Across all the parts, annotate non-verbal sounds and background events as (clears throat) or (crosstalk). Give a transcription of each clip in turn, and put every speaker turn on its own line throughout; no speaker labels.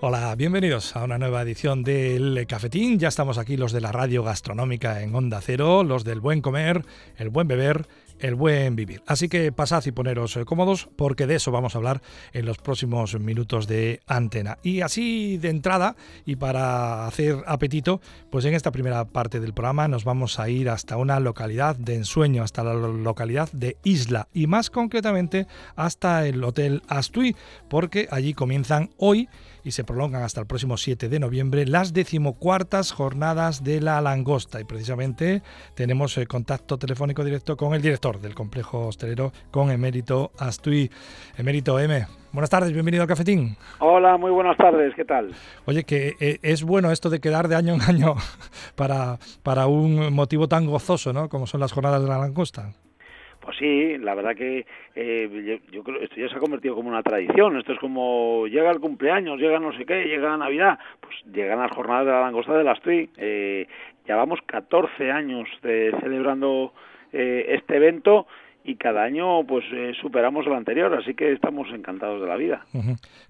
Hola, bienvenidos a una nueva edición del Cafetín. Ya estamos aquí los de la radio gastronómica en Onda Cero, los del buen comer, el buen beber el buen vivir. Así que pasad y poneros eh, cómodos porque de eso vamos a hablar en los próximos minutos de antena. Y así de entrada y para hacer apetito, pues en esta primera parte del programa nos vamos a ir hasta una localidad de ensueño, hasta la localidad de Isla y más concretamente hasta el Hotel Astui, porque allí comienzan hoy y se prolongan hasta el próximo 7 de noviembre las decimocuartas jornadas de la langosta. Y precisamente tenemos el contacto telefónico directo con el director del complejo hostelero, con Emérito Astui. Emérito M. Buenas tardes, bienvenido al Cafetín.
Hola, muy buenas tardes, ¿qué tal?
Oye, que eh, es bueno esto de quedar de año en año (laughs) para, para un motivo tan gozoso, ¿no? Como son las jornadas de la langosta.
Pues sí, la verdad que eh, yo, creo esto ya se ha convertido como una tradición. Esto es como llega el cumpleaños, llega no sé qué, llega Navidad, pues llegan las jornadas de la langosta de las TUI. Eh, llevamos 14 años de, celebrando eh, este evento y cada año pues eh, superamos el anterior, así que estamos encantados de la vida.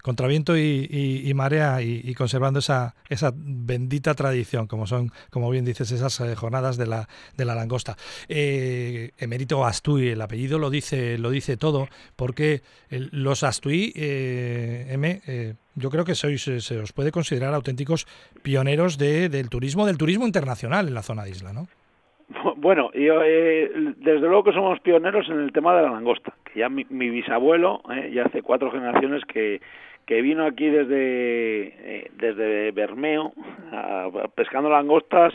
Contra viento y, marea y, conservando esa, esa bendita tradición, como son, como bien dices, esas eh, jornadas de la, de la langosta. Eh, emérito Astui, el apellido lo dice, lo dice todo, porque los Astui, M, yo creo que sois, se os puede considerar auténticos pioneros de, del turismo, del turismo internacional en la zona de isla, ¿no?
Bueno, yo, eh, desde luego que somos pioneros en el tema de la langosta, que ya mi, bisabuelo, eh, ya hace cuatro generaciones que, que vino aquí desde, eh, desde Bermeo, pescando langostas,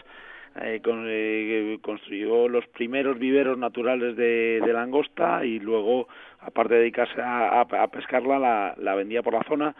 eh, con, eh, construyó los primeros viveros naturales de, de, langosta y luego, aparte de dedicarse a, a pescarla, la, la vendía por la zona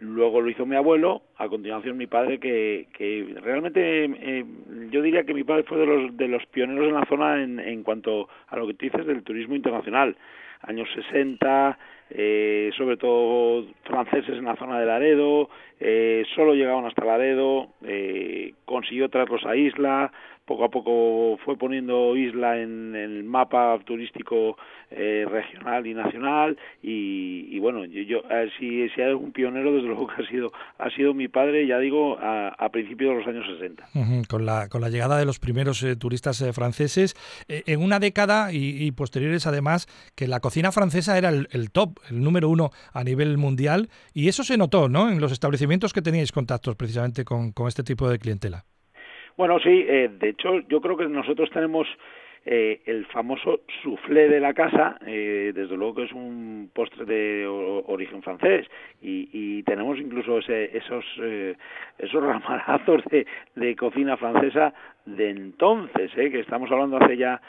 Luego lo hizo mi abuelo, a continuación mi padre, que, que realmente eh, yo diría que mi padre fue de los, de los pioneros en la zona en, en cuanto a lo que tú dices del turismo internacional. Años 60, eh, sobre todo franceses en la zona de Laredo, eh, solo llegaban hasta Laredo, eh, consiguió traerlos a Isla, poco a poco fue poniendo Isla en, el mapa turístico eh, regional y nacional y, bueno yo, si, si, hay algún pionero desde (laughs) luego que ha sido ha sido mi padre ya digo a, principios de los años 60
con la con la llegada de los primeros eh, turistas eh, franceses en una década y, posteriores además que la cocina francesa era el, top el número uno a nivel mundial y eso se notó no en los establecimientos que teníais contactos precisamente con, con este tipo de clientela.
Bueno, sí, eh, de hecho yo creo que nosotros tenemos eh, el famoso soufflé de la casa, eh, desde luego que es un postre de origen francés y, tenemos incluso ese, esos eh, esos (laughs) ramarazos de, de, cocina francesa de entonces, eh, que estamos hablando hace ya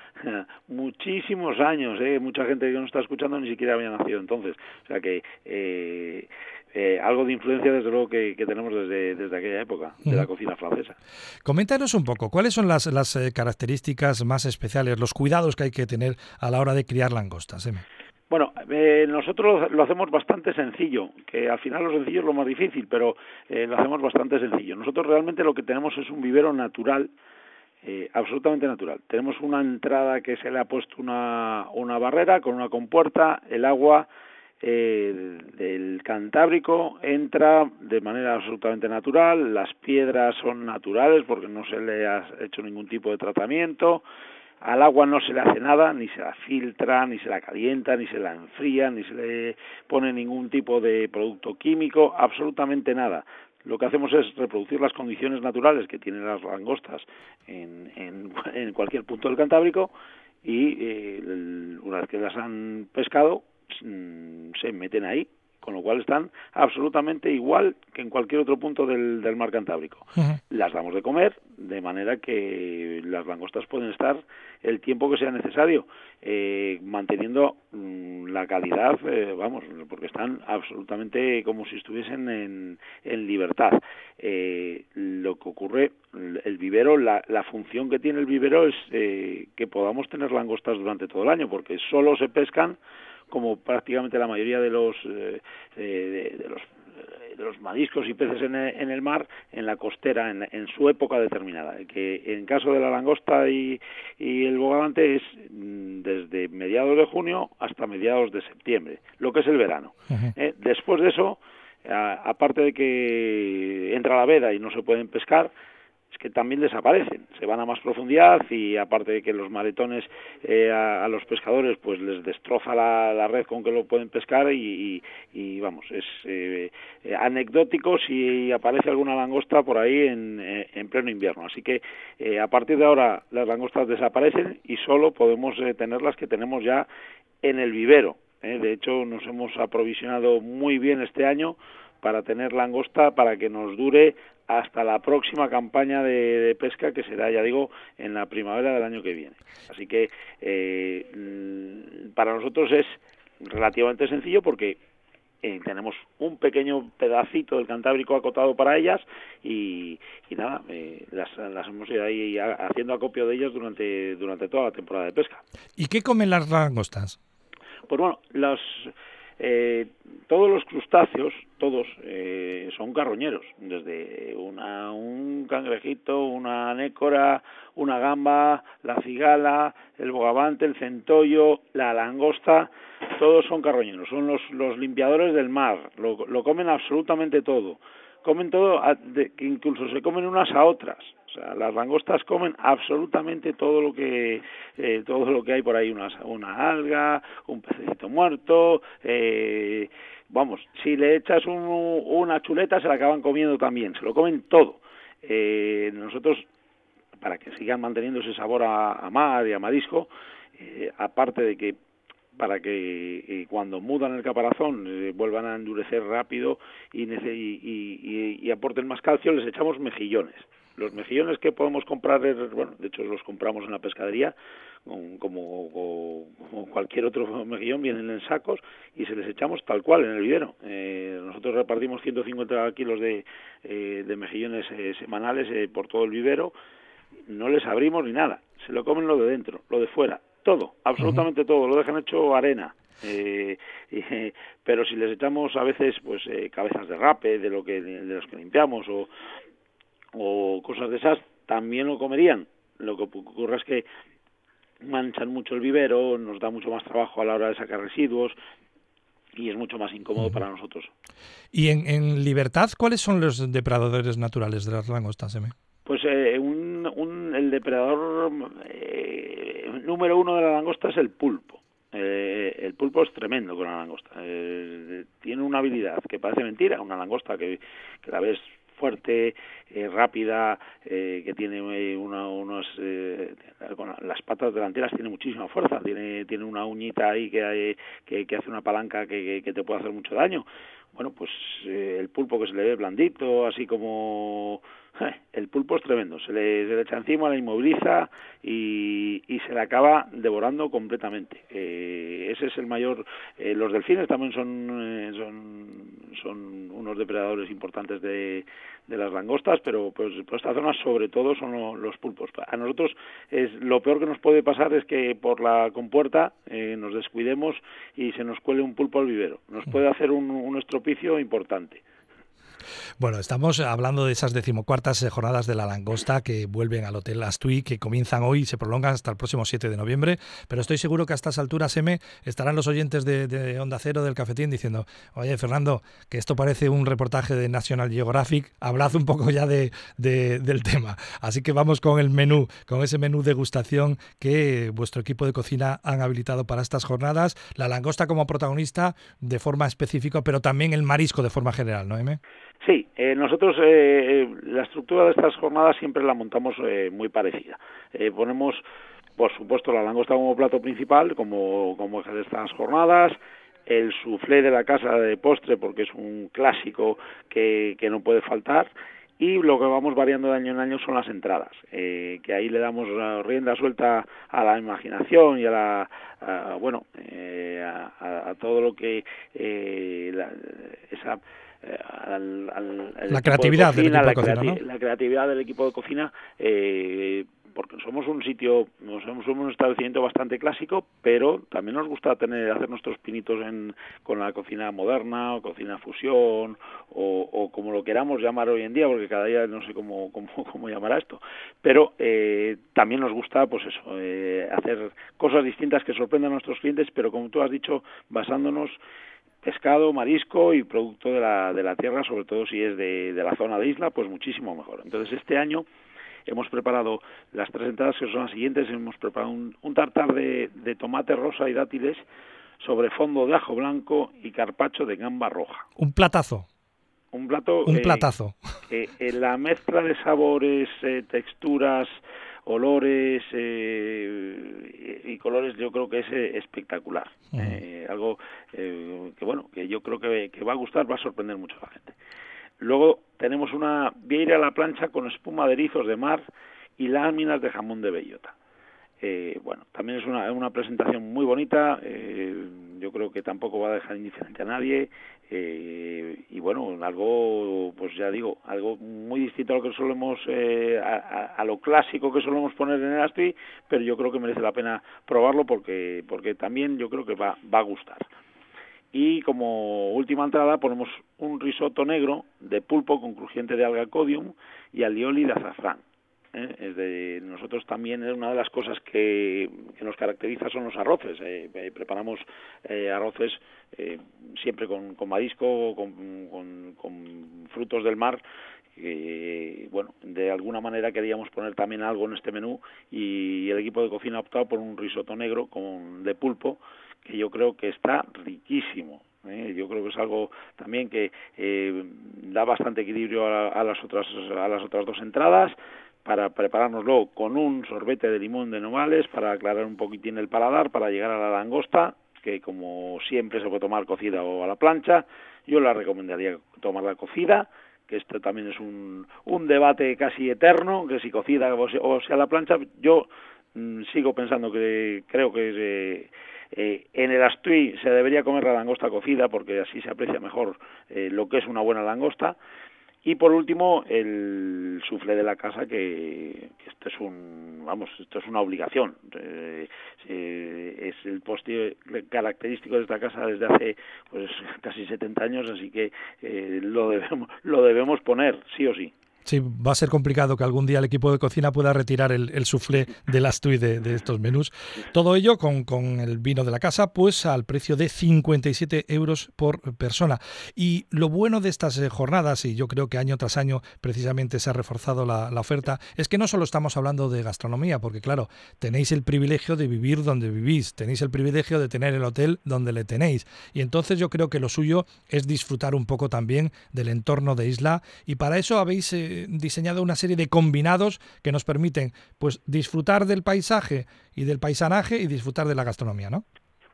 muchísimos años, eh, mucha gente que nos está escuchando ni siquiera había nacido entonces, o sea que eh, eh, algo de influencia desde luego que, tenemos desde, desde, aquella época de la cocina francesa.
Coméntanos un poco, ¿cuáles son las, las eh, características más especiales, los cuidados que hay que tener a la hora de criar langostas?
Bueno, eh, nosotros lo hacemos bastante sencillo, que al final lo sencillo es lo más difícil, pero lo hacemos bastante sencillo. Nosotros realmente lo que tenemos es un vivero natural, absolutamente natural. Tenemos una entrada que se le ha puesto una, una barrera con una compuerta, el agua eh, del Cantábrico entra de manera absolutamente natural, las piedras son naturales porque no se le ha hecho ningún tipo de tratamiento, al agua no se le hace nada, ni se la filtra, ni se la calienta, ni se la enfría, ni se le pone ningún tipo de producto químico, absolutamente nada. Lo que hacemos es reproducir las condiciones naturales que tienen las langostas en, en, (laughs) cualquier punto del Cantábrico y eh, una vez que las han pescado, Mm, se meten ahí, con lo cual están absolutamente igual que en cualquier otro punto del, del mar Cantábrico. Las damos de comer de manera que las langostas pueden estar el tiempo que sea necesario, eh, manteniendo mm, la calidad, eh, vamos, porque están absolutamente como si estuviesen en, en libertad. Eh, lo que ocurre, el vivero, la, la función que tiene el vivero es que podamos tener langostas durante todo el año, porque solo se pescan como prácticamente la mayoría de los eh, de, los de los mariscos y peces en el, mar en la costera en, su época determinada. Que en caso de la langosta y, y el bogavante es mm, desde mediados de junio hasta mediados de septiembre lo que es el verano. Eh, después de eso aparte de que entra la veda y no se pueden pescar, es que también desaparecen, se van a más profundidad y aparte de que los maretones eh, a, los pescadores pues les destroza la, red con que lo pueden pescar y, vamos, es eh, anecdótico si aparece alguna langosta por ahí en, en pleno invierno. Así que eh, a partir de ahora las langostas desaparecen y solo podemos tener las que tenemos ya en el vivero. De hecho, nos hemos aprovisionado muy bien este año para tener langosta para que nos dure hasta la próxima campaña de, pesca que será, ya digo, en la primavera del año que viene. Así que eh, para nosotros es relativamente sencillo porque eh, tenemos un pequeño pedacito del Cantábrico acotado para ellas y, nada, eh, las, hemos ido ahí haciendo acopio de ellas durante, durante toda la temporada de pesca.
¿Y qué comen las langostas?
Pues bueno, los eh, todos los crustáceos, todos, eh, son carroñeros, desde una, un cangrejito, una nécora, una gamba, la cigala, el bogavante, el centollo, la langosta, todos son carroñeros, son los, los limpiadores del mar, lo, lo comen absolutamente todo, comen todo, incluso se comen unas a otras, o sea, las langostas comen absolutamente todo lo que eh, todo lo que hay por ahí, una, una alga, un pececito muerto, eh, vamos, si le echas una chuleta se la acaban comiendo también, se lo comen todo. Eh, nosotros, para que sigan manteniendo ese sabor a, mar y a marisco, eh, aparte de que para que cuando mudan el caparazón vuelvan a endurecer rápido y, y, y, aporten más calcio, les echamos mejillones. Los mejillones que podemos comprar, bueno, de hecho los compramos en la pescadería, como, cualquier otro mejillón, vienen en sacos y se les echamos tal cual en el vivero. Eh, nosotros repartimos 150 kilos de, eh, de mejillones eh, semanales eh, por todo el vivero, no les abrimos ni nada, se lo comen lo de dentro, lo de fuera, todo, absolutamente todo, lo dejan hecho arena. (laughs) Eh, pero si les echamos a veces pues eh, cabezas de rape de lo que de los que limpiamos o o cosas de esas, también lo comerían. Lo que ocurre es que manchan mucho el vivero, nos da mucho más trabajo a la hora de sacar residuos y es mucho más incómodo para nosotros.
¿Y en, en libertad cuáles son los depredadores naturales de las langostas, M?
Pues eh, un, un, el depredador eh, número uno de la langosta es el pulpo. Eh, el pulpo es tremendo con la langosta. Eh, tiene una habilidad que parece mentira, una langosta que, que la ves fuerte, eh, rápida, eh, que tiene eh, una, unos, eh, con las patas delanteras tiene muchísima fuerza, tiene, tiene una uñita ahí que, que, que hace una palanca que, que, te puede hacer mucho daño. Bueno, pues eh, el pulpo que se le ve blandito, así como (laughs) el pulpo es tremendo, se le, se le echa encima, la inmoviliza y, y se la acaba devorando completamente. Eh, ese es el mayor. Eh, los delfines también son, eh, son, son unos depredadores importantes de, de las langostas, pero pues por esta zona sobre todo son los pulpos. A nosotros es lo peor que nos puede pasar es que por la compuerta eh, nos descuidemos y se nos cuele un pulpo al vivero. Nos puede hacer un, un estropicio importante.
Bueno, estamos hablando de esas decimocuartas jornadas de la langosta que vuelven al Hotel Astui, que comienzan hoy y se prolongan hasta el próximo 7 de noviembre, pero estoy seguro que a estas alturas, M, estarán los oyentes de, Onda Cero del Cafetín diciendo, oye, Fernando, que esto parece un reportaje de National Geographic, hablad un poco ya de, del tema. Así que vamos con el menú, con ese menú degustación que vuestro equipo de cocina han habilitado para estas jornadas, la langosta como protagonista de forma específica, pero también el marisco de forma general, ¿no, M?
Sí, eh, nosotros eh, eh, la estructura de estas jornadas siempre la montamos eh, muy parecida. Eh, ponemos, por supuesto, la langosta como plato principal, como, como de estas jornadas, el soufflé de la casa de postre, porque es un clásico que, que no puede faltar, y lo que vamos variando de año en año son las entradas, eh, que ahí le damos rienda suelta a la imaginación y a la, a, bueno, eh, a, a, todo lo que eh, la, esa
eh, al, al, la creatividad cocina, del equipo
la,
de cocina,
creati
¿no?
la creatividad del equipo de cocina eh, porque somos un sitio, somos un establecimiento bastante clásico, pero también nos gusta tener hacer nuestros pinitos en, con la cocina moderna, o cocina fusión, o, o como lo queramos llamar hoy en día, porque cada día no sé cómo, (laughs) cómo, cómo llamará esto, pero eh, también nos gusta, pues eso, eh, hacer cosas distintas que sorprendan a nuestros clientes, pero como tú has dicho, basándonos pescado, marisco y producto de la, de la tierra, sobre todo si es de, de la zona de isla, pues muchísimo mejor. Entonces este año hemos preparado las tres entradas que son las siguientes, hemos preparado un, un tartar de, de tomate rosa y dátiles sobre fondo de ajo blanco y carpacho de gamba roja.
Un platazo.
Un plato.
Un platazo.
Eh, la mezcla de sabores, eh, texturas, olores eh, y colores yo creo que es eh, espectacular. Eh, algo eh, que bueno, que yo creo que, que va a gustar, va a sorprender mucho a la gente. Luego tenemos una vieira a la plancha con espuma de erizos de mar y láminas de jamón de bellota. Eh, bueno, también es una, una presentación muy bonita, eh, yo creo que tampoco va a dejar indiferente a nadie eh, y bueno, algo, pues ya digo, algo muy distinto a lo que solemos, eh, a, a, lo clásico que solemos poner en el Astri, pero yo creo que merece la pena probarlo porque, porque también yo creo que va, va a gustar. Y como última entrada ponemos un risotto negro de pulpo con crujiente de alga codium y alioli de azafrán ¿eh? Es de, nosotros también una de las cosas que, que nos caracteriza son los arroces. Eh, eh, preparamos eh, arroces eh, siempre con, con marisco, con, con, con frutos del mar eh, bueno, de alguna manera queríamos poner también algo en este menú y el equipo de cocina ha optado por un risotto negro con de pulpo que yo creo que está riquísimo. ¿eh? Yo creo que es algo también que eh, da bastante equilibrio a, a las otras a las otras dos entradas para preparárnoslo con un sorbete de limón de novales para aclarar un poquitín el paladar para llegar a la langosta que como siempre se puede tomar cocida o a la plancha yo la recomendaría tomarla cocida que esto también es un, un debate casi eterno que si cocida o, o sea la plancha yo mmm, sigo pensando que creo que eh, eh, en el Astui se debería comer la langosta cocida porque así se aprecia mejor eh, lo que es una buena langosta y por último, el sufle de la casa, que, esto es un, vamos, esto es una obligación. Eh, eh, es el postre característico de esta casa desde hace pues casi 70 años, así que eh, lo debemos, lo debemos poner, sí o sí.
Sí, va a ser complicado que algún día el equipo de cocina pueda retirar el, el soufflé del Astui de, de, estos menús. Todo ello con, con, el vino de la casa, pues al precio de 57 euros por persona. Y lo bueno de estas eh, jornadas, y yo creo que año tras año precisamente se ha reforzado la, oferta, es que no solo estamos hablando de gastronomía, porque claro, tenéis el privilegio de vivir donde vivís, tenéis el privilegio de tener el hotel donde le tenéis. Y entonces yo creo que lo suyo es disfrutar un poco también del entorno de isla. Y para eso habéis... Eh, diseñado una serie de combinados que nos permiten pues disfrutar del paisaje y del paisanaje y disfrutar de la gastronomía, ¿no?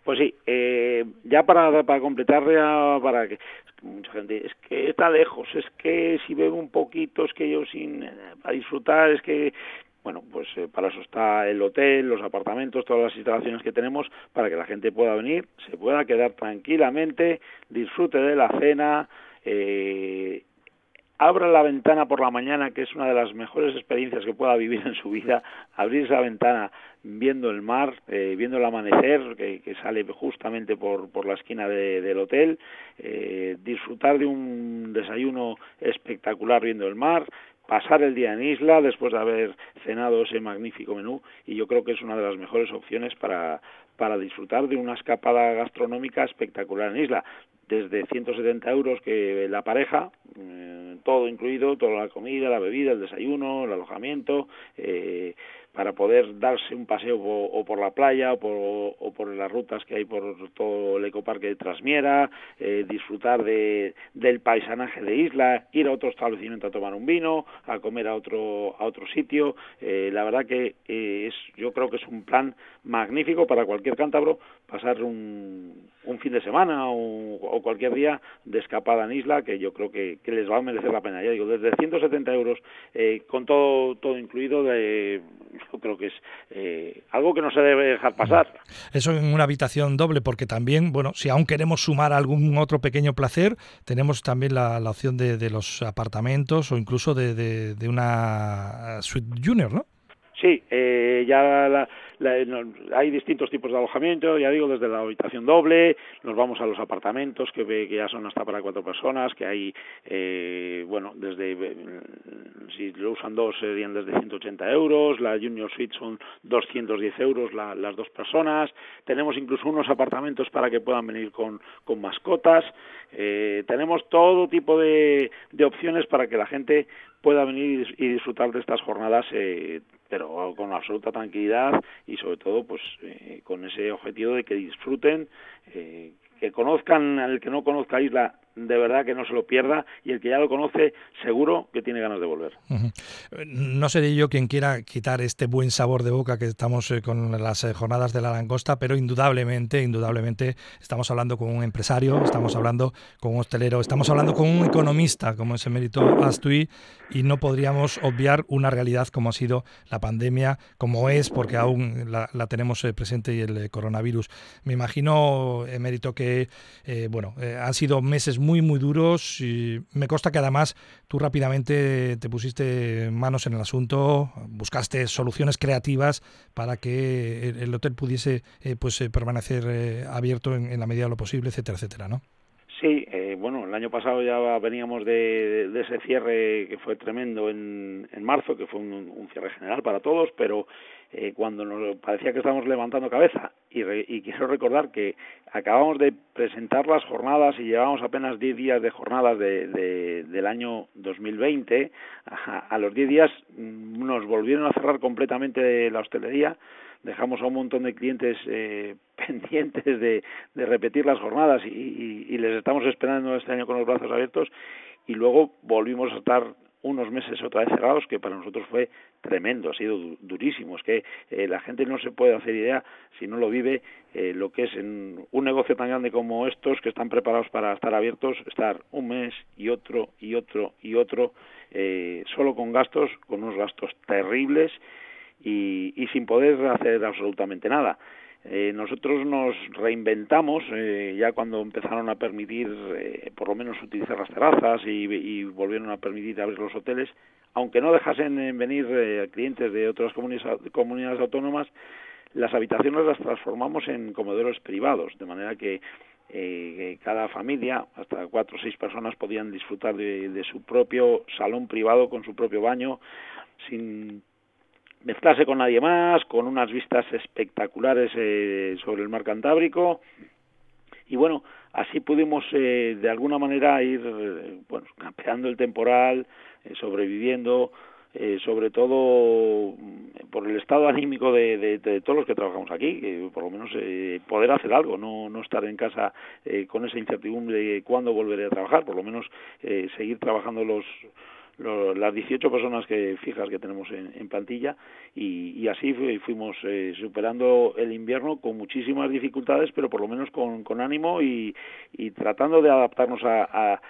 Pues sí, eh, ya para, para completar, ya para que mucha gente es que está lejos, es que si bebo un poquito, es que yo sin eh, para disfrutar, es que bueno, pues eh, para eso está el hotel, los apartamentos, todas las instalaciones que tenemos para que la gente pueda venir, se pueda quedar tranquilamente, disfrute de la cena, eh, abra la ventana por la mañana, que es una de las mejores experiencias que pueda vivir en su vida, abrir esa ventana viendo el mar, eh, viendo el amanecer que, sale justamente por, por la esquina de, del hotel, eh, disfrutar de un desayuno espectacular viendo el mar, pasar el día en isla después de haber cenado ese magnífico menú y yo creo que es una de las mejores opciones para, para disfrutar de una escapada gastronómica espectacular en isla. Desde 170 euros que la pareja, eh, todo incluido, toda la comida, la bebida, el desayuno, el alojamiento, eh, para poder darse un paseo o por la playa o por, o por las rutas que hay por todo el ecoparque de Trasmiera, eh, disfrutar de, del paisanaje de isla, ir a otro establecimiento a tomar un vino, a comer a otro, a otro sitio. Eh, la verdad que eh, es, yo creo que es un plan magnífico para cualquier cántabro pasar un, un fin de semana o, o, cualquier día de escapada en isla que yo creo que, que les va a merecer la pena. Ya digo, desde 170 euros eh, con todo, todo incluido de yo creo que es eh, algo que no se debe dejar pasar.
Eso en una habitación doble, porque también, bueno, si aún queremos sumar algún otro pequeño placer, tenemos también la, la opción de, de, los apartamentos o incluso de, de, de una suite junior, ¿no?
Sí, eh, ya la, hay distintos tipos de alojamiento, ya digo, desde la habitación doble, nos vamos a los apartamentos que, que ya son hasta para cuatro personas, que hay, eh, bueno, desde, si lo usan dos serían desde 180 euros, la Junior Suite son 210 euros las dos personas, tenemos incluso unos apartamentos para que puedan venir con, mascotas, eh, tenemos todo tipo de opciones para que la gente pueda venir y disfrutar de estas jornadas eh, pero con absoluta tranquilidad y sobre todo pues eh, con ese objetivo de que disfruten eh, que conozcan al que no conozca Isla de verdad que no se lo pierda y el que ya lo conoce seguro que tiene ganas de volver.
No seré yo quien quiera quitar este buen sabor de boca que estamos eh, con las eh, jornadas de la langosta, pero indudablemente, indudablemente estamos hablando con un empresario, estamos hablando con un hostelero, estamos hablando con un economista como es Emérito Astui y no podríamos obviar una realidad como ha sido la pandemia, como es, porque aún la, tenemos eh, presente y el coronavirus. Me imagino, Emérito, que bueno, han sido meses muy muy, muy duros. Y me consta que además tú rápidamente te pusiste manos en el asunto, buscaste soluciones creativas para que el, hotel pudiese eh, pues eh, permanecer eh, abierto en, la medida de lo posible, etcétera, etcétera, ¿no?
Sí, bueno, el año pasado ya veníamos de, ese cierre que fue tremendo en, en marzo, que fue un, cierre general para todos, pero eh, cuando nos parecía que estábamos levantando cabeza y, y, quiero recordar que acabamos de presentar las jornadas y llevábamos apenas 10 días de jornadas de, de, del año 2020 a, a los 10 días mm, nos volvieron a cerrar completamente la hostelería dejamos a un montón de clientes eh, (laughs) pendientes de, de, repetir las jornadas y, les estamos esperando este año con los brazos abiertos y luego volvimos a estar unos meses otra vez cerrados, que para nosotros fue tremendo, ha sido durísimo. Es que eh, la gente no se puede hacer idea, si no lo vive, eh, lo que es en un negocio tan grande como estos, que están preparados para estar abiertos, estar un mes y otro y otro y otro, eh, solo con gastos, con unos gastos terribles y sin poder hacer absolutamente nada. Eh, nosotros nos reinventamos eh, ya cuando empezaron a permitir eh, por lo menos utilizar las terrazas y, y, volvieron a permitir abrir los hoteles, aunque no dejasen venir clientes de otras comunidades, autónomas, las habitaciones las transformamos en comedores privados, de manera que cada familia, hasta cuatro o seis personas, podían disfrutar de, de su propio salón privado con su propio baño, sin mezclarse con nadie más, con unas vistas espectaculares eh, sobre el mar Cantábrico. Y bueno, así pudimos eh, de alguna manera ir eh, bueno, campeando el temporal, sobreviviendo, sobre todo mm, por el estado anímico de, todos los que trabajamos aquí, que por lo menos poder hacer algo, no, no estar en casa con esa incertidumbre de cuándo volveré a trabajar, por lo menos seguir trabajando los las 18 personas que fijas que tenemos en, plantilla y, así fuimos eh, superando el invierno con muchísimas dificultades, pero por lo menos con, con ánimo y, y tratando de adaptarnos a a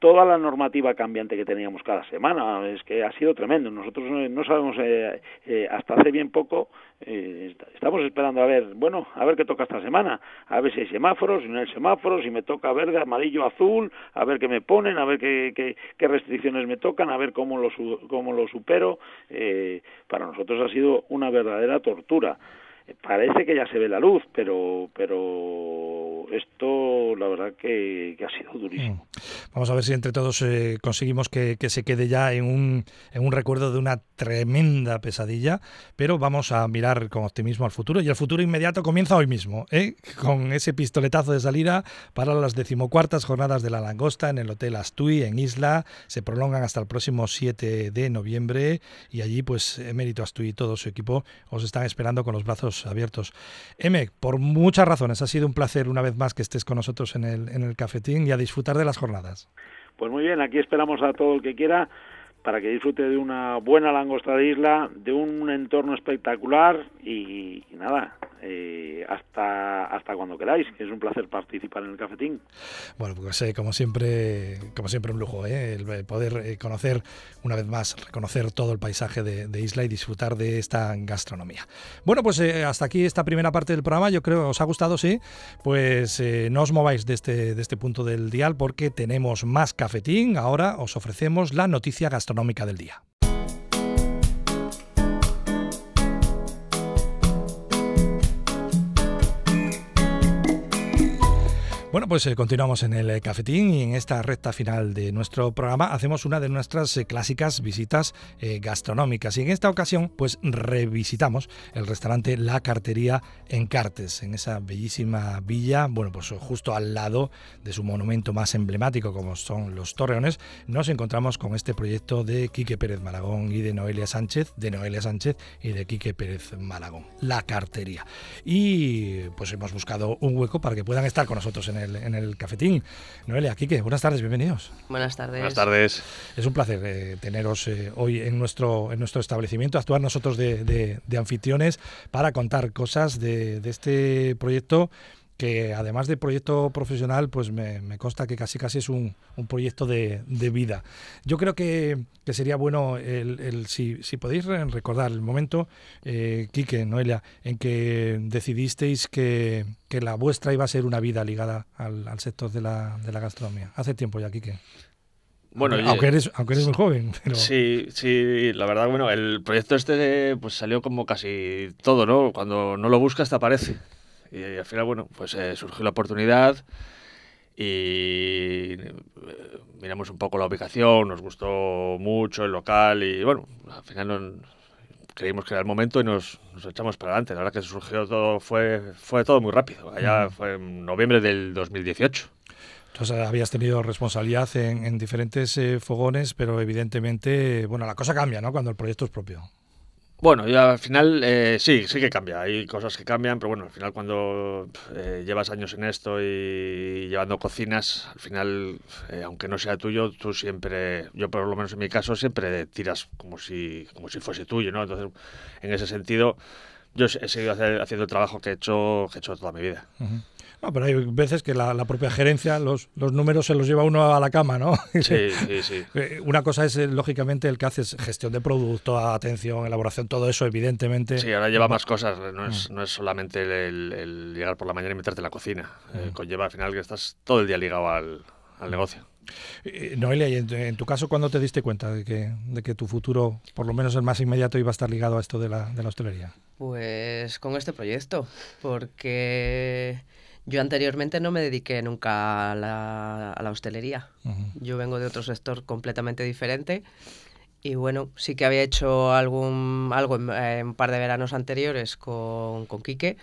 toda la normativa cambiante que teníamos cada semana. Es que ha sido tremendo. Nosotros no sabemos, eh, eh, hasta hace bien poco, eh, estamos esperando a ver, bueno, a ver qué toca esta semana, a ver si hay semáforos, si no hay semáforos, si me toca verde, amarillo, azul, a ver qué me ponen, a ver qué, qué, restricciones me tocan, a ver cómo lo, cómo lo supero. para nosotros ha sido una verdadera tortura parece que ya se ve la luz, pero pero esto la verdad que, ha sido durísimo.
Vamos a ver si entre todos eh, conseguimos que, se quede ya en un, en un recuerdo de una tremenda pesadilla, pero vamos a mirar con optimismo al futuro y el futuro inmediato comienza hoy mismo, ¿eh? con ese pistoletazo de salida para las decimocuartas jornadas de la langosta en el Hotel Astui en Isla, se prolongan hasta el próximo 7 de noviembre y allí pues Emérito Astui y todo su equipo os están esperando con los brazos abiertos. M, por muchas razones, ha sido un placer una vez más que estés con nosotros en el, en el cafetín y a disfrutar de las jornadas.
Pues muy bien, aquí esperamos a todo el que quiera para que disfrute de una buena langosta de isla, de un entorno espectacular y, nada, eh, hasta hasta cuando queráis, que es un placer participar en el cafetín.
Bueno, pues eh, como siempre, como siempre un lujo, ¿eh? el poder eh, conocer una vez más, reconocer todo el paisaje de, isla y disfrutar de esta gastronomía. Bueno, pues hasta aquí esta primera parte del programa, yo creo que os ha gustado, sí, pues no os mováis de este, de este punto del dial porque tenemos más cafetín, ahora os ofrecemos la noticia gastronómica del día. Bueno, pues eh, continuamos en el eh, cafetín y en esta recta final de nuestro programa hacemos una de nuestras eh, clásicas visitas gastronómicas. Y en esta ocasión pues revisitamos el restaurante La Cartería en Cartes, en esa bellísima villa, bueno pues justo al lado de su monumento más emblemático como son los Torreones, nos encontramos con este proyecto de Quique Pérez Malagón y de Noelia Sánchez, de Noelia Sánchez y de Quique Pérez Malagón, La Cartería. Y pues hemos buscado un hueco para que puedan estar con nosotros en en el cafetín. Noelia, Quique, buenas tardes, bienvenidos.
Buenas tardes.
Buenas tardes.
Es un placer eh, teneros eh, hoy en nuestro, en nuestro establecimiento, actuar nosotros de, anfitriones para contar cosas de, de este proyecto que además de proyecto profesional, pues me, consta que casi casi es un, proyecto de, vida. Yo creo que, sería bueno, el, si, si, podéis recordar el momento, eh, Quique, Noelia, en que decidisteis que, la vuestra iba a ser una vida ligada al, sector de la, de la gastronomía. Hace tiempo ya, Quique. Bueno, aunque, eres, aunque eres muy joven.
Sí, sí, la verdad, bueno, el proyecto este pues salió como casi todo, ¿no? Cuando no lo buscas te aparece. Y, al final, bueno, pues eh, surgió la oportunidad y eh, miramos un poco la ubicación, nos gustó mucho el local y bueno, al final creímos que era el momento y nos, nos, echamos para adelante. La verdad que surgió todo, fue, fue todo muy rápido. Allá fue en noviembre del 2018.
Entonces habías tenido responsabilidad en, en diferentes eh, fogones, pero evidentemente, bueno, la cosa cambia, ¿no? Cuando el proyecto es propio.
Bueno, ya al final eh, sí, sí que cambia. Hay cosas que cambian, pero bueno, al final cuando eh, llevas años en esto y llevando cocinas, al final, eh, aunque no sea tuyo, tú siempre, yo por lo menos en mi caso, siempre tiras como si, como si fuese tuyo, ¿no? Entonces, en ese sentido, yo he seguido haciendo el trabajo que he hecho, que he hecho toda mi vida.
No, pero hay veces que la, propia gerencia, los, los, números se los lleva uno a la cama, ¿no? (laughs)
Sí, sí, sí.
Eh, una cosa es, eh, lógicamente, el que haces gestión de producto, atención, elaboración, todo eso, evidentemente.
Sí, ahora lleva más cosas. No es, mm. no es solamente el, llegar por la mañana y meterte en la cocina. Eh, mm. conlleva al final que estás todo el día ligado al, al mm. negocio.
Noelia, ¿y en, tu caso cuándo te diste cuenta de que, de que tu futuro, por lo menos el más inmediato, iba a estar ligado a esto de la, de la hostelería?
Pues con este proyecto, porque yo anteriormente no me dediqué nunca a la, hostelería. Yo vengo de otro sector completamente diferente. Y bueno, sí que había hecho algún, algo en, un par de veranos anteriores con, con Quique,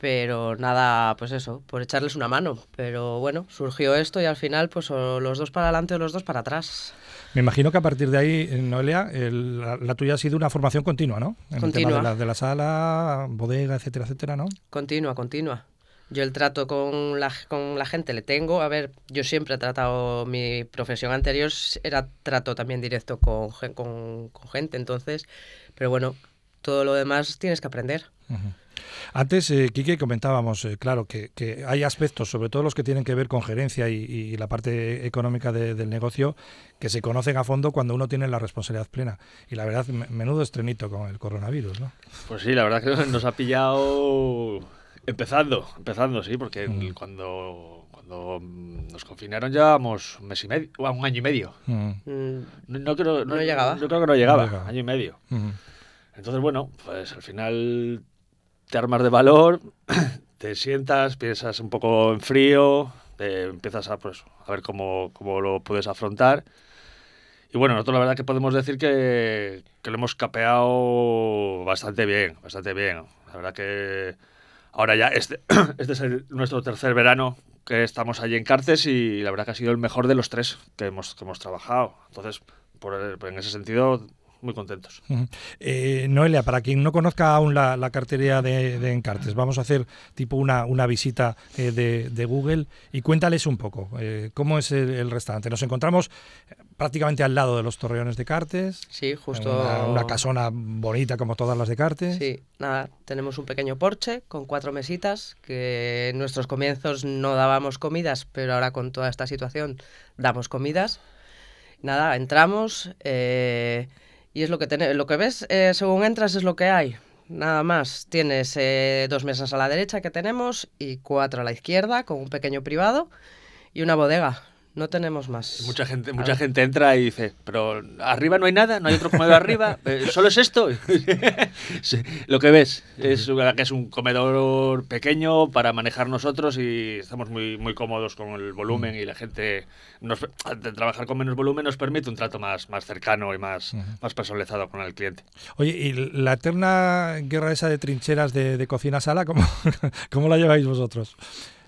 pero nada, pues eso, por echarles una mano. Pero bueno, surgió esto y al final, pues los dos para adelante o los dos para atrás.
Me imagino que a partir de ahí, Noelia, la, tuya ha sido una formación continua, ¿no?
En continua.
El tema de la, de la sala, bodega, etcétera, etcétera, ¿no?
Continua, continua. Yo el trato con la, con la gente le tengo. A ver, yo siempre he tratado, mi profesión anterior era trato también directo con, con, con gente, entonces, pero bueno, todo lo demás tienes que aprender.
Antes, eh, Quique, comentábamos, eh, claro, que, que, hay aspectos, sobre todo los que tienen que ver con gerencia y, la parte económica del negocio, que se conocen a fondo cuando uno tiene la responsabilidad plena. Y la verdad, menudo estrenito con el coronavirus, ¿no?
Pues sí, la verdad que nos ha pillado Empezando, empezando, sí, porque mm. cuando, cuando nos confinaron llevábamos un mes y medio, un año y medio.
Mm. No, creo, no, llegaba.
Yo creo que no llegaba, año y medio. Mm. Entonces, bueno, pues al final te armas de valor, (clears throat) te sientas, piensas un poco en frío, empiezas a, pues, a ver cómo, cómo lo puedes afrontar. Y bueno, nosotros la verdad que podemos decir que, que lo hemos capeado bastante bien, bastante bien. La verdad que Ahora ya, este, este es (clears throat) nuestro tercer verano que estamos allí en Cartes y la verdad que ha sido el mejor de los tres que hemos, que hemos trabajado. Entonces, por, en ese sentido, muy contentos.
Eh, Noelia, para quien no conozca aún la, la cartería de, Encartes, vamos a hacer tipo una, una visita eh, de, Google y cuéntales un poco eh, cómo es el, restaurante. Nos encontramos prácticamente al lado de los torreones de Cartes.
Sí, justo.
Una, casona bonita como todas las de Cartes.
Sí, nada, tenemos un pequeño porche con cuatro mesitas que en nuestros comienzos no dábamos comidas, pero ahora con toda esta situación damos comidas. Nada, entramos. Y es lo que, lo que ves eh, según entras es lo que hay. Nada más. Tienes eh, dos mesas a la derecha que tenemos y cuatro a la izquierda con un pequeño privado y una bodega. No tenemos más.
Mucha gente, mucha gente entra y dice, pero arriba no hay nada, no hay otro comedor arriba, (laughs) eh, solo es esto. (laughs) lo que ves es que es un comedor pequeño para manejar nosotros y estamos muy, muy cómodos con el volumen y la gente, nos, de trabajar con menos volumen nos permite un trato más, más cercano y más, más personalizado con el cliente.
Oye, ¿y la eterna guerra esa de trincheras de, de cocina-sala, ¿cómo, (laughs) ¿cómo la lleváis vosotros?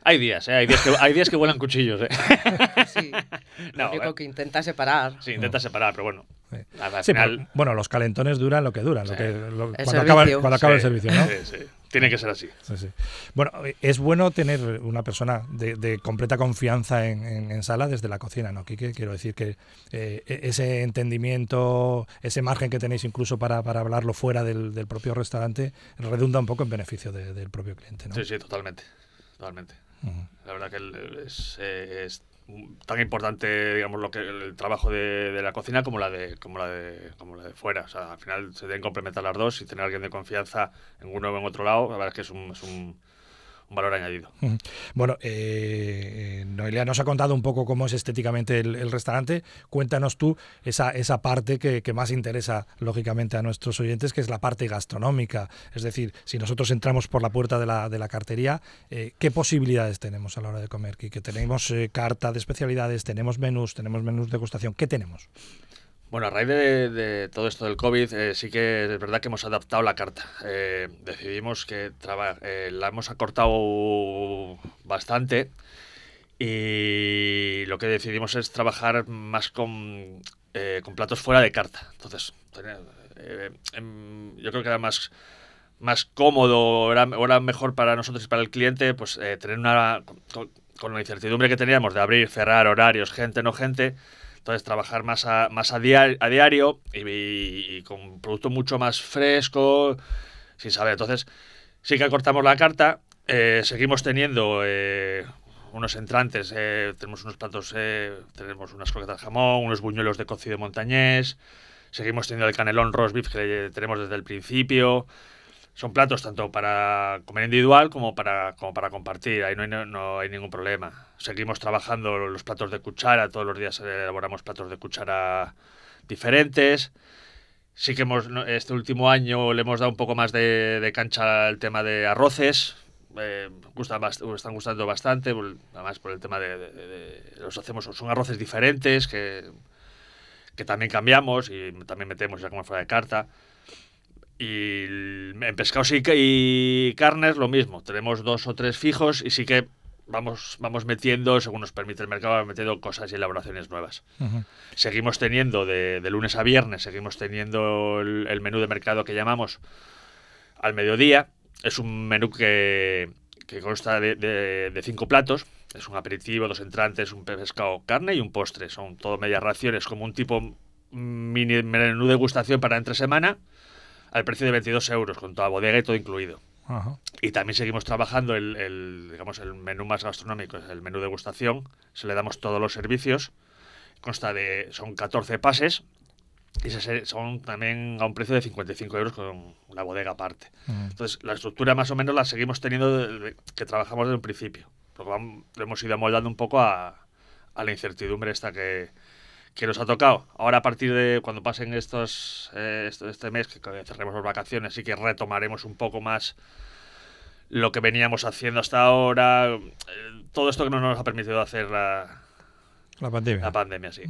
Hay días, ¿eh? hay, días que, hay días que vuelan cuchillos. ¿eh? (laughs)
Sí, lo único que intenta separar.
Sí, intenta separar, pero bueno.
Sí. bueno, los calentones duran lo que duran, lo que, cuando, acaba, cuando, acaba, el servicio, ¿no?
Sí, sí. Tiene que ser así.
Bueno, es bueno tener una persona de, completa confianza en, sala desde la cocina, ¿no, Quique? Quiero decir que eh, e, ese entendimiento, ese margen que tenéis incluso para, para hablarlo fuera del, del, propio restaurante, redunda un poco en beneficio del propio cliente, ¿no?
Sí, sí, totalmente. Totalmente. La verdad que es, es, tan importante, digamos, lo que el trabajo de, de, la cocina como la de como la de como la de fuera. O sea, al final se deben complementar las dos y tener a alguien de confianza en uno o en otro lado, la verdad es que es un, es un valor añadido.
Bueno, eh, Noelia nos ha contado un poco cómo es estéticamente el, restaurante. Cuéntanos tú esa, esa parte que, más interesa, lógicamente, a nuestros oyentes, que es la parte gastronómica. Es decir, si nosotros entramos por la puerta de la, de la cartería, eh, ¿qué posibilidades tenemos a la hora de comer? Que, tenemos eh, carta de especialidades, tenemos menús, tenemos menús de degustación. ¿Qué tenemos?
Bueno, a raíz de, todo esto del COVID, eh, sí que es verdad que hemos adaptado la carta. Eh, decidimos que eh, la hemos acortado bastante y lo que decidimos es trabajar más con, con platos fuera de carta. Entonces, em, yo creo que era más, más cómodo, era, era, mejor para nosotros y para el cliente, pues tener una... Con, con la incertidumbre que teníamos de abrir, cerrar horarios, gente, no gente entonces, trabajar más a, más a, diario y, con un producto mucho más fresco, sin saber. Entonces, sí que acortamos la carta, eh, seguimos teniendo eh, unos entrantes, eh, tenemos unos platos, tenemos unas croquetas de jamón, unos buñuelos de cocido montañés, seguimos teniendo el canelón roast beef que tenemos desde el principio son platos tanto para comer individual como para, como para compartir, ahí no hay, no hay ningún problema. Seguimos trabajando los platos de cuchara, todos los días elaboramos platos de cuchara diferentes. Sí que hemos, este último año le hemos dado un poco más de, cancha al tema de arroces. Eh, gustan, están gustando bastante, además por el tema de, los hacemos, son arroces diferentes que, que también cambiamos y también metemos ya como fuera de carta. Y en pescados y, carnes lo mismo. Tenemos dos o tres fijos y sí que vamos, vamos metiendo, según nos permite el mercado, vamos metiendo cosas y elaboraciones nuevas. Seguimos teniendo de, lunes a viernes, seguimos teniendo el, menú de mercado que llamamos al mediodía. Es un menú que, que consta de, de, cinco platos. Es un aperitivo, dos entrantes, un pescado, carne y un postre. Son todo medias raciones, como un tipo mini menú de gustación para entre semana al precio de 22 euros, con toda bodega y todo incluido. Y también seguimos trabajando el, digamos, el menú más gastronómico, el menú de degustación. Se le damos todos los servicios. Consta de, son 14 pases y son también a un precio de 55 euros con la bodega aparte. Entonces, la estructura más o menos la seguimos teniendo que trabajamos desde un principio. Porque lo hemos ido amoldando un poco a, a la incertidumbre esta que, que nos ha tocado. Ahora a partir de cuando pasen estos, eh, este mes, que cerremos las vacaciones, sí que retomaremos un poco más lo que veníamos haciendo hasta ahora, eh, todo esto que no nos ha permitido hacer la,
la pandemia.
La pandemia, sí.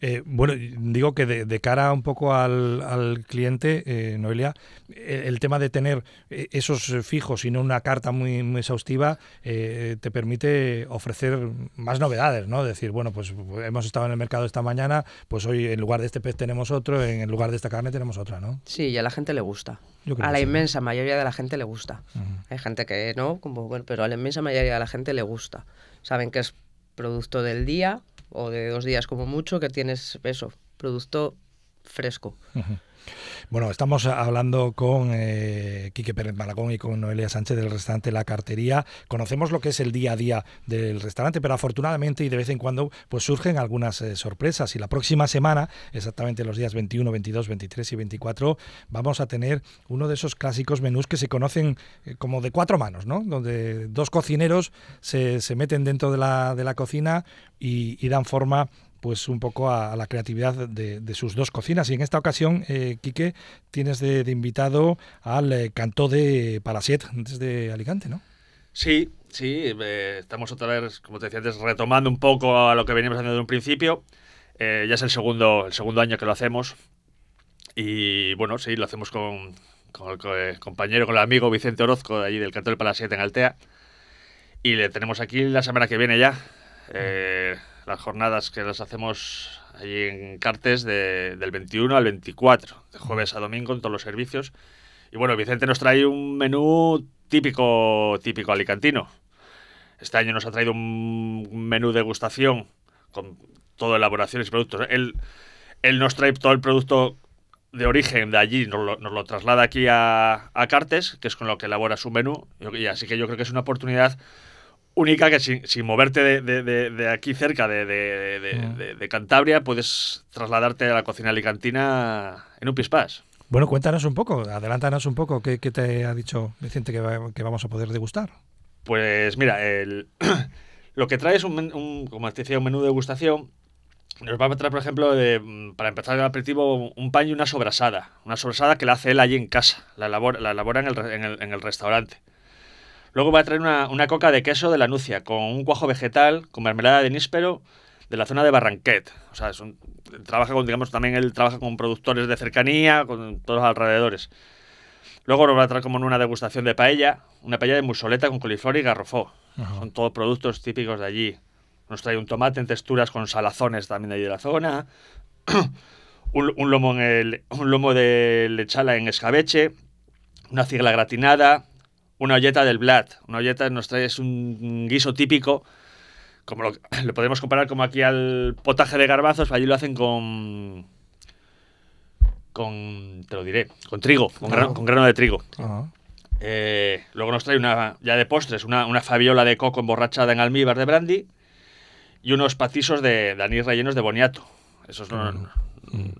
Eh, bueno, digo que de, cara un poco al, cliente, eh, Noelia, el, tema de tener eh, esos fijos y no una carta muy, muy exhaustiva te permite ofrecer más novedades, ¿no? Decir, bueno, pues hemos estado en el mercado esta mañana, pues hoy en lugar de este pez tenemos otro, en lugar de esta carne tenemos otra, ¿no?
Sí, y a la gente le gusta. a la inmensa mayoría de la gente le gusta. Hay gente que no, como, bueno, pero a la inmensa mayoría de la gente le gusta. Saben que es producto del día o de dos días como mucho, que tienes eso, producto fresco.
Bueno, estamos hablando con eh, Quique Pérez Malagón y con Noelia Sánchez del restaurante La Cartería. Conocemos lo que es el día a día del restaurante, pero afortunadamente y de vez en cuando pues surgen algunas eh, sorpresas. Y la próxima semana, exactamente los días 21, 22, 23 y 24, vamos a tener uno de esos clásicos menús que se conocen eh, como de cuatro manos, ¿no? Donde dos cocineros se, se meten dentro de la, de la cocina y, y dan forma pues un poco a, la creatividad de, sus dos cocinas. Y en esta ocasión, eh, Quique, tienes de, invitado al eh, Cantó de Palasiet desde Alicante, ¿no?
Sí, sí, eh, estamos otra vez, como te decía antes, retomando un poco a lo que veníamos haciendo desde un principio. Eh, ya es el segundo, el segundo año que lo hacemos. Y bueno, sí, lo hacemos con, con el compañero, con el amigo Vicente Orozco, de allí del Cantó de Palasiet en Altea. Y le tenemos aquí la semana que viene ya. Eh, las jornadas que las hacemos allí en Cartes de, del 21 al 24, de jueves a domingo en todos los servicios. Y bueno, Vicente nos trae un menú típico, típico alicantino. Este año nos ha traído un menú de degustación con todo elaboraciones y productos. Él, él nos trae todo el producto de origen de allí, nos lo, nos lo traslada aquí a, a, Cartes, que es con lo que elabora su menú. Y así que yo creo que es una oportunidad única que sin, sin moverte de, de, de, aquí cerca, de, mm. Cantabria, puedes trasladarte a la cocina alicantina en un pispás.
Bueno, cuéntanos un poco, adelántanos un poco, ¿qué, qué te ha dicho Vicente que, va, que, vamos a poder degustar?
Pues mira, el, (clears throat) lo que trae es un, un, como te decía, un menú de degustación. Nos va a traer, por ejemplo, de, para empezar el aperitivo, un pan y una sobrasada. Una sobrasada que la hace él allí en casa, la elabora, la elabora en, el, en, el, en el restaurante. Luego va a traer una, una, coca de queso de la Nucia, con un cuajo vegetal, con mermelada de níspero, de la zona de Barranquet. O sea, trabaja con, digamos, también él trabaja con productores de cercanía, con todos los alrededores. Luego nos va a traer como una degustación de paella, una paella de musoleta con coliflor y garrofó. Ajá. Son todos productos típicos de allí. Nos trae un tomate en texturas con salazones también de allí de la zona. (clears throat) un, un, lomo en el, un lomo de lechada en escabeche, una cigla gratinada, una olleta del Blat. Una olleta nos trae es un guiso típico, como lo, lo, podemos comparar como aquí al potaje de garbanzos, allí lo hacen con con te lo diré, con trigo, con, grano, con grano de trigo. Uh -huh. eh, luego nos trae una ya de postres, una, una fabiola de coco emborrachada en almíbar de brandy y unos patisos de, de anís rellenos de boniato. Esos uh -huh.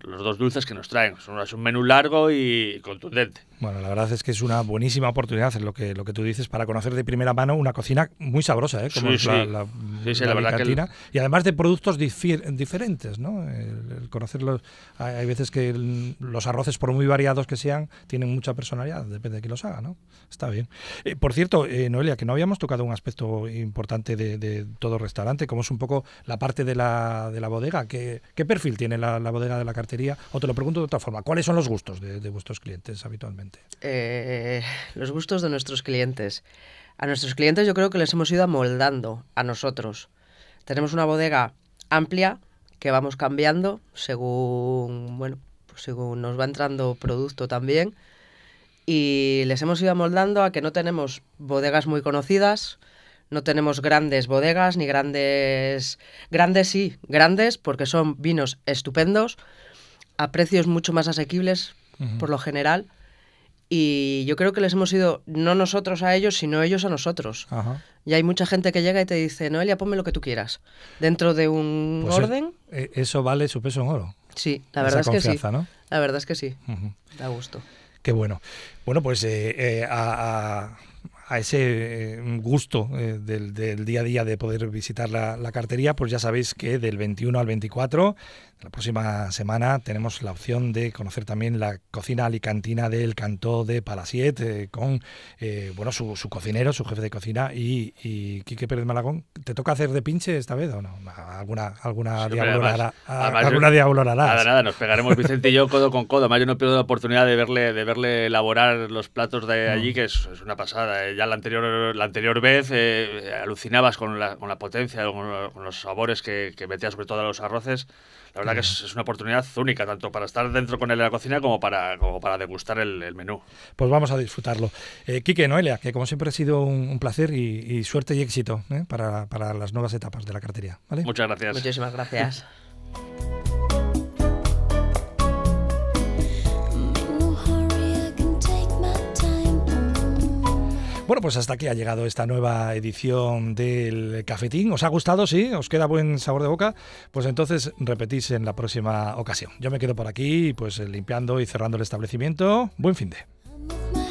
los dos dulces que nos traen. Es un menú largo y contundente.
Bueno, la verdad es que es una buenísima oportunidad, es lo que, lo que tú dices, para conocer de primera mano una cocina muy sabrosa, ¿eh? como
sí,
es
sí.
la, la,
sí, sí,
la,
la verdad
el... Y además de productos diferentes, ¿no? El, el conocerlos, hay, hay, veces que el, los arroces, por muy variados que sean, tienen mucha personalidad, depende de quién los haga, ¿no? Está bien. Eh, por cierto, eh, Noelia, que no habíamos tocado un aspecto importante de, de, todo restaurante, como es un poco la parte de la, de la bodega. ¿Qué, ¿Qué, perfil tiene la, bodega de la cartería? O te lo pregunto de otra forma, ¿cuáles son los gustos de, de vuestros clientes habitualmente?
Eh eh, los gustos de nuestros clientes. A nuestros clientes yo creo que les hemos ido amoldando a nosotros. Tenemos una bodega amplia que vamos cambiando según, bueno, pues según nos va entrando producto también. Y les hemos ido amoldando a que no tenemos bodegas muy conocidas, no tenemos grandes bodegas ni grandes... Grandes sí, grandes porque son vinos estupendos, a precios mucho más asequibles uh -huh. por lo general y yo creo que les hemos ido, no nosotros a ellos, sino ellos a nosotros.
Ajá.
Y hay mucha gente que llega y te dice, Noelia, ponme lo que tú quieras. Dentro de un pues orden.
Es, eso vale su peso en oro.
Sí, la verdad
Esa
es que sí.
¿no?
La verdad es que sí.
Uh -huh.
Da gusto.
Qué bueno. Bueno, pues eh, eh, a, a, a, ese eh, gusto eh, del, del, día a día de poder visitar la, la, cartería, pues ya sabéis que del 21 al 24 la próxima semana tenemos la opción de conocer también la cocina alicantina del Cantó de Palasiet eh, con eh, bueno su, su, cocinero, su jefe de cocina y, y Quique Pérez Malagón. ¿Te toca hacer de pinche esta vez o no? ¿Alguna, alguna
sí,
diablo además, alguna diablo
Nada, nada, nos pegaremos Vicente y yo codo con codo. Además, yo no pierdo la oportunidad de verle, de verle elaborar los platos de allí, que es, es una pasada. Ya la anterior, la anterior vez eh, alucinabas con la, con la potencia, con, con los sabores que, que metía sobre todo a los arroces. La verdad que es, es, una oportunidad única, tanto para estar dentro con él en la cocina como para, como para degustar el, el menú.
Pues vamos a disfrutarlo. Eh, Quique, Noelia, que como siempre ha sido un, un placer y, y, suerte y éxito ¿eh? para, para, las nuevas etapas de la cartería. ¿vale?
Muchas gracias.
Muchísimas gracias. (laughs)
Bueno, pues hasta aquí ha llegado esta nueva edición del Cafetín. ¿Os ha gustado? ¿Sí? ¿Os queda buen sabor de boca? Pues entonces repetís en la próxima ocasión. Yo me quedo por aquí, pues limpiando y cerrando el establecimiento. Buen fin de.